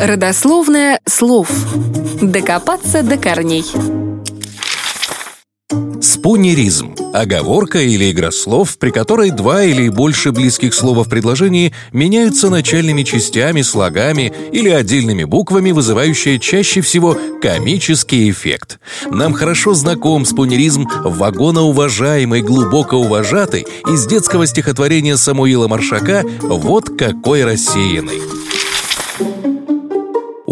Родословное слов. Докопаться до корней. Спунеризм – оговорка или игра слов, при которой два или больше близких слова в предложении меняются начальными частями, слогами или отдельными буквами, вызывающие чаще всего комический эффект. Нам хорошо знаком спунеризм вагоноуважаемый, глубоко уважатый из детского стихотворения Самуила Маршака «Вот какой рассеянный».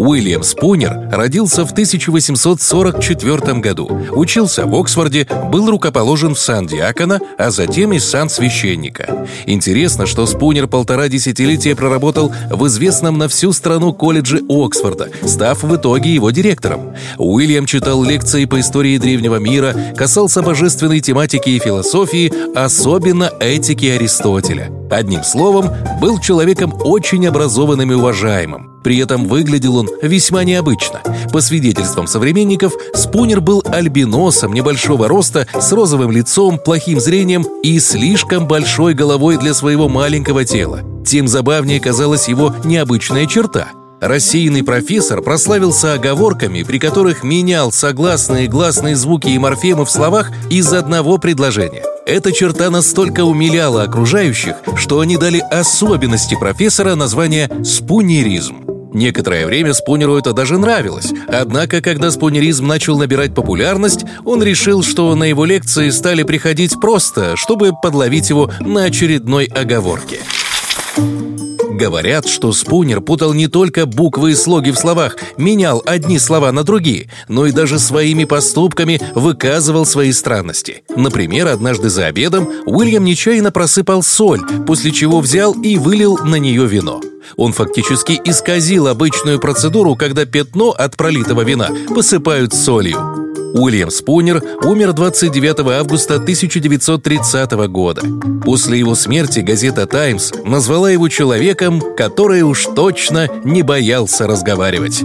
Уильям Спунер родился в 1844 году, учился в Оксфорде, был рукоположен в сан диакона, а затем и сан священника. Интересно, что Спунер полтора десятилетия проработал в известном на всю страну колледже Оксфорда, став в итоге его директором. Уильям читал лекции по истории древнего мира, касался божественной тематики и философии, особенно этики Аристотеля. Одним словом, был человеком очень образованным и уважаемым. При этом выглядел он весьма необычно. По свидетельствам современников, Спунер был альбиносом небольшого роста, с розовым лицом, плохим зрением и слишком большой головой для своего маленького тела. Тем забавнее казалась его необычная черта – Рассеянный профессор прославился оговорками, при которых менял согласные гласные звуки и морфемы в словах из одного предложения. Эта черта настолько умиляла окружающих, что они дали особенности профессора название «спунеризм». Некоторое время Спунеру это даже нравилось, однако, когда спунеризм начал набирать популярность, он решил, что на его лекции стали приходить просто, чтобы подловить его на очередной оговорке. Говорят, что Спунер путал не только буквы и слоги в словах, менял одни слова на другие, но и даже своими поступками выказывал свои странности. Например, однажды за обедом Уильям нечаянно просыпал соль, после чего взял и вылил на нее вино. Он фактически исказил обычную процедуру, когда пятно от пролитого вина посыпают солью. Уильям Спунер умер 29 августа 1930 года. После его смерти газета «Таймс» назвала его человеком, который уж точно не боялся разговаривать.